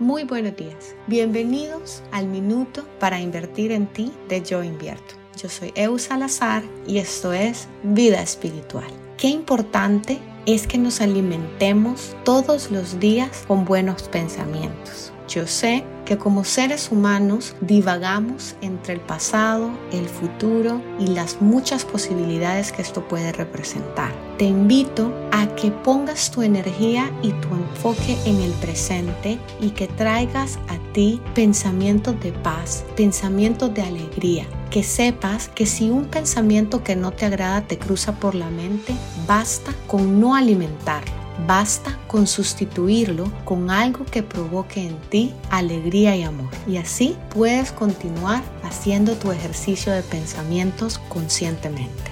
Muy buenos días. Bienvenidos al Minuto para Invertir en Ti de Yo Invierto. Yo soy Eu Salazar y esto es Vida Espiritual. Qué importante es que nos alimentemos todos los días con buenos pensamientos. Yo sé que como seres humanos divagamos entre el pasado, el futuro y las muchas posibilidades que esto puede representar. Te invito a que pongas tu energía y tu enfoque en el presente y que traigas a ti pensamientos de paz, pensamientos de alegría. Que sepas que si un pensamiento que no te agrada te cruza por la mente, basta con no alimentarlo Basta con sustituirlo con algo que provoque en ti alegría y amor. Y así puedes continuar haciendo tu ejercicio de pensamientos conscientemente.